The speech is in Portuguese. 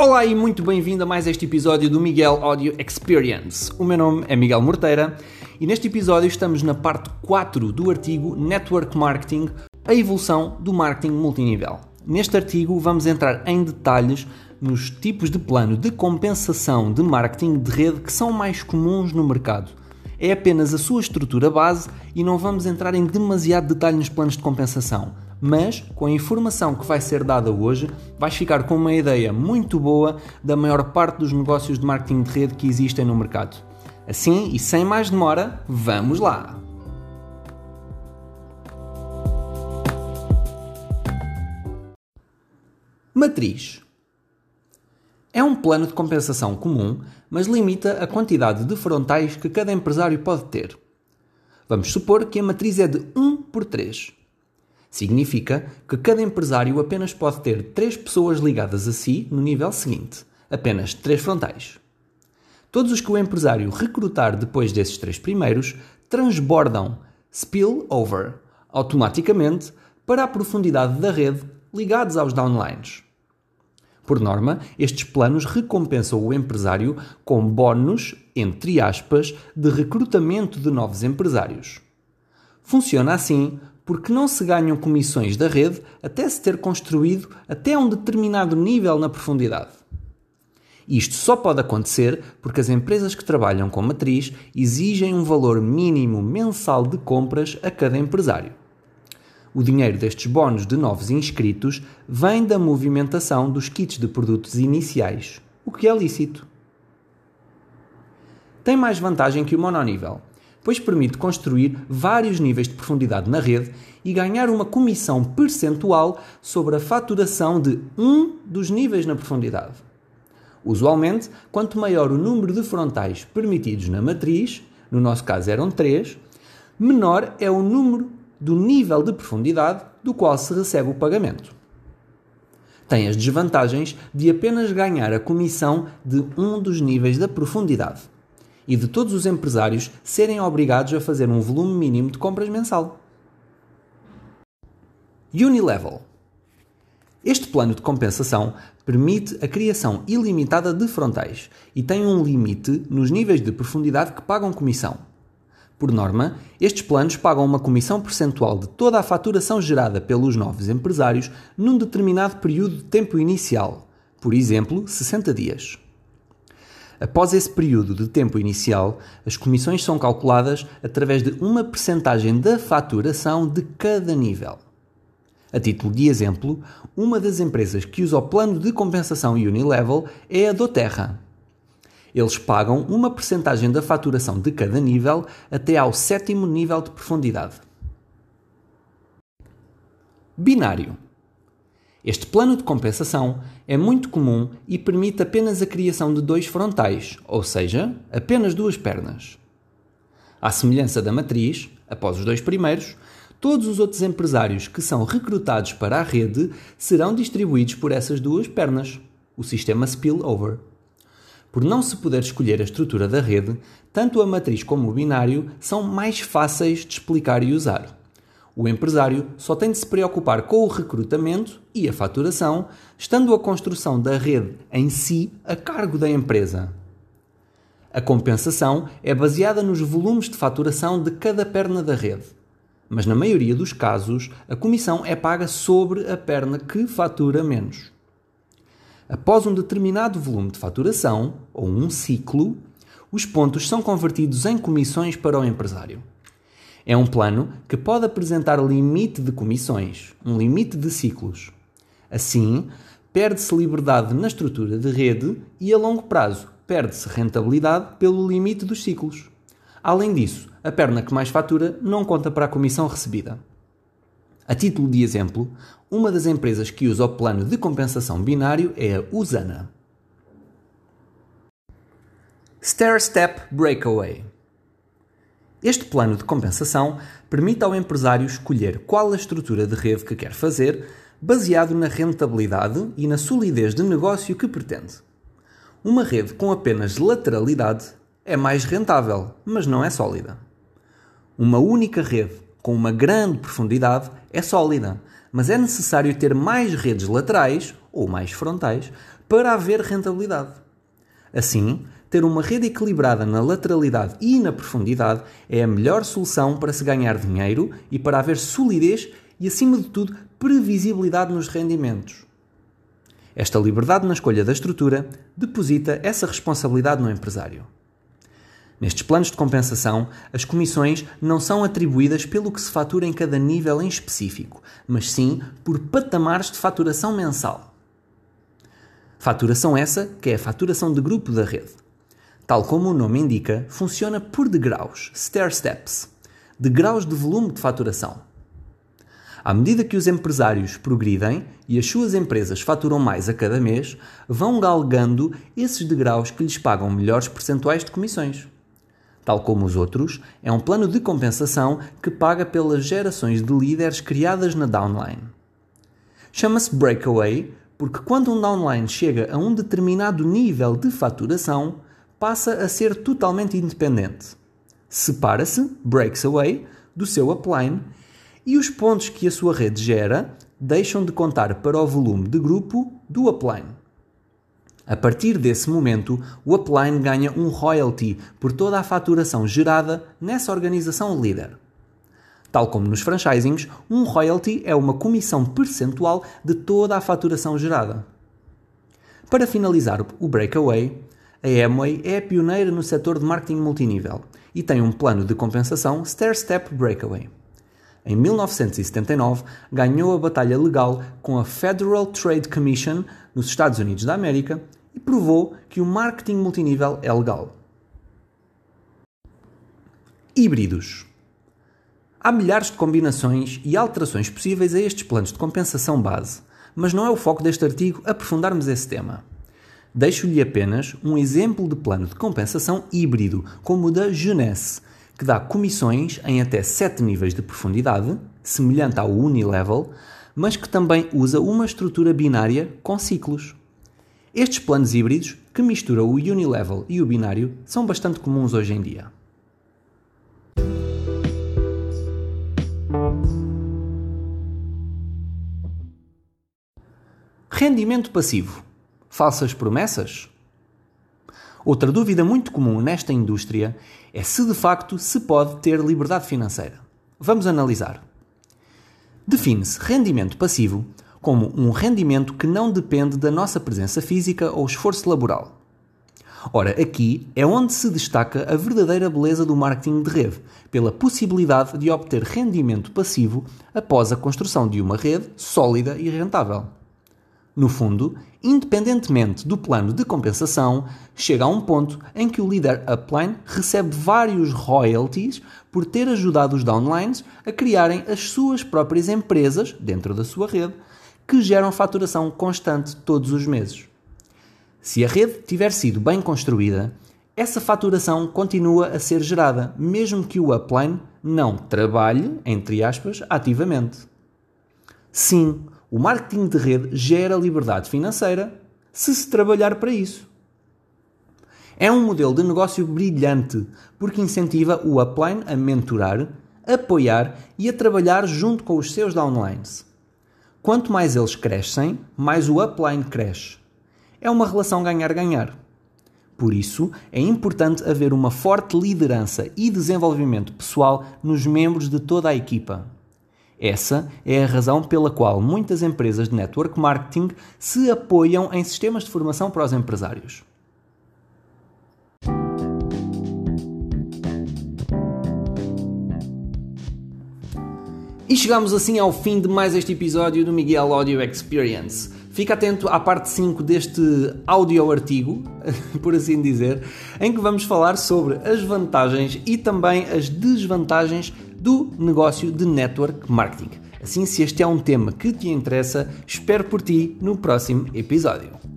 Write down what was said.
Olá e muito bem-vindo a mais este episódio do Miguel Audio Experience. O meu nome é Miguel Morteira e neste episódio estamos na parte 4 do artigo Network Marketing, a evolução do marketing multinível. Neste artigo vamos entrar em detalhes nos tipos de plano de compensação de marketing de rede que são mais comuns no mercado. É apenas a sua estrutura base e não vamos entrar em demasiado detalhe nos planos de compensação mas com a informação que vai ser dada hoje, vais ficar com uma ideia muito boa da maior parte dos negócios de marketing de rede que existem no mercado. Assim, e sem mais demora, vamos lá! Matriz é um plano de compensação comum, mas limita a quantidade de frontais que cada empresário pode ter. Vamos supor que a matriz é de 1 por 3. Significa que cada empresário apenas pode ter três pessoas ligadas a si no nível seguinte, apenas três frontais. Todos os que o empresário recrutar depois desses três primeiros transbordam spill over automaticamente para a profundidade da rede ligados aos downlines. Por norma, estes planos recompensam o empresário com bónus, entre aspas, de recrutamento de novos empresários. Funciona assim porque não se ganham comissões da rede até se ter construído até um determinado nível na profundidade. Isto só pode acontecer porque as empresas que trabalham com matriz exigem um valor mínimo mensal de compras a cada empresário. O dinheiro destes bónus de novos inscritos vem da movimentação dos kits de produtos iniciais, o que é lícito. Tem mais vantagem que o mononível, pois permite construir vários níveis de profundidade na rede e ganhar uma comissão percentual sobre a faturação de um dos níveis na profundidade. Usualmente, quanto maior o número de frontais permitidos na matriz, no nosso caso eram 3, menor é o número do nível de profundidade do qual se recebe o pagamento. Tem as desvantagens de apenas ganhar a comissão de um dos níveis da profundidade e de todos os empresários serem obrigados a fazer um volume mínimo de compras mensal. Unilevel. Este plano de compensação permite a criação ilimitada de frontais e tem um limite nos níveis de profundidade que pagam comissão. Por norma, estes planos pagam uma comissão percentual de toda a faturação gerada pelos novos empresários num determinado período de tempo inicial, por exemplo, 60 dias. Após esse período de tempo inicial, as comissões são calculadas através de uma percentagem da faturação de cada nível. A título de exemplo, uma das empresas que usa o plano de compensação Unilevel é a Doterra. Eles pagam uma percentagem da faturação de cada nível até ao sétimo nível de profundidade. Binário este plano de compensação é muito comum e permite apenas a criação de dois frontais, ou seja, apenas duas pernas. À semelhança da matriz, após os dois primeiros, todos os outros empresários que são recrutados para a rede serão distribuídos por essas duas pernas, o sistema spillover. Por não se poder escolher a estrutura da rede, tanto a matriz como o binário são mais fáceis de explicar e usar. O empresário só tem de se preocupar com o recrutamento e a faturação, estando a construção da rede em si a cargo da empresa. A compensação é baseada nos volumes de faturação de cada perna da rede, mas na maioria dos casos a comissão é paga sobre a perna que fatura menos. Após um determinado volume de faturação, ou um ciclo, os pontos são convertidos em comissões para o empresário. É um plano que pode apresentar limite de comissões, um limite de ciclos. Assim, perde-se liberdade na estrutura de rede e, a longo prazo, perde-se rentabilidade pelo limite dos ciclos. Além disso, a perna que mais fatura não conta para a comissão recebida. A título de exemplo, uma das empresas que usa o plano de compensação binário é a Usana. Stair Step Breakaway este plano de compensação permite ao empresário escolher qual a estrutura de rede que quer fazer, baseado na rentabilidade e na solidez de negócio que pretende. Uma rede com apenas lateralidade é mais rentável, mas não é sólida. Uma única rede com uma grande profundidade é sólida, mas é necessário ter mais redes laterais, ou mais frontais, para haver rentabilidade. Assim, ter uma rede equilibrada na lateralidade e na profundidade é a melhor solução para se ganhar dinheiro e para haver solidez e, acima de tudo, previsibilidade nos rendimentos. Esta liberdade na escolha da estrutura deposita essa responsabilidade no empresário. Nestes planos de compensação, as comissões não são atribuídas pelo que se fatura em cada nível em específico, mas sim por patamares de faturação mensal. Faturação essa que é a faturação de grupo da rede. Tal como o nome indica, funciona por degraus, stair steps, degraus de volume de faturação. À medida que os empresários progridem e as suas empresas faturam mais a cada mês, vão galgando esses degraus que lhes pagam melhores percentuais de comissões. Tal como os outros, é um plano de compensação que paga pelas gerações de líderes criadas na downline. Chama-se breakaway porque quando um downline chega a um determinado nível de faturação, passa a ser totalmente independente. Separa-se, breaks away, do seu upline e os pontos que a sua rede gera deixam de contar para o volume de grupo do upline. A partir desse momento, o upline ganha um royalty por toda a faturação gerada nessa organização líder. Tal como nos franchisings, um royalty é uma comissão percentual de toda a faturação gerada. Para finalizar o breakaway, a Amway é a pioneira no setor de marketing multinível e tem um plano de compensação Stair Step Breakaway. Em 1979, ganhou a batalha legal com a Federal Trade Commission nos Estados Unidos da América e provou que o marketing multinível é legal. Híbridos. Há milhares de combinações e alterações possíveis a estes planos de compensação base, mas não é o foco deste artigo aprofundarmos esse tema. Deixo-lhe apenas um exemplo de plano de compensação híbrido, como o da Jeunesse, que dá comissões em até 7 níveis de profundidade, semelhante ao Unilevel, mas que também usa uma estrutura binária com ciclos. Estes planos híbridos, que misturam o unilevel e o binário, são bastante comuns hoje em dia. Rendimento passivo. Falsas promessas? Outra dúvida muito comum nesta indústria é se de facto se pode ter liberdade financeira. Vamos analisar. Define-se rendimento passivo como um rendimento que não depende da nossa presença física ou esforço laboral. Ora, aqui é onde se destaca a verdadeira beleza do marketing de rede, pela possibilidade de obter rendimento passivo após a construção de uma rede sólida e rentável. No fundo, independentemente do plano de compensação, chega a um ponto em que o líder upline recebe vários royalties por ter ajudado os downlines a criarem as suas próprias empresas dentro da sua rede que geram faturação constante todos os meses. Se a rede tiver sido bem construída, essa faturação continua a ser gerada, mesmo que o upline não trabalhe, entre aspas, ativamente. Sim, o marketing de rede gera liberdade financeira se se trabalhar para isso. É um modelo de negócio brilhante porque incentiva o upline a mentorar, apoiar e a trabalhar junto com os seus downlines. Quanto mais eles crescem, mais o upline cresce. É uma relação ganhar-ganhar. Por isso, é importante haver uma forte liderança e desenvolvimento pessoal nos membros de toda a equipa. Essa é a razão pela qual muitas empresas de network marketing se apoiam em sistemas de formação para os empresários. E chegamos assim ao fim de mais este episódio do Miguel Audio Experience. Fica atento à parte 5 deste áudio artigo, por assim dizer, em que vamos falar sobre as vantagens e também as desvantagens do negócio de network marketing. Assim, se este é um tema que te interessa, espero por ti no próximo episódio.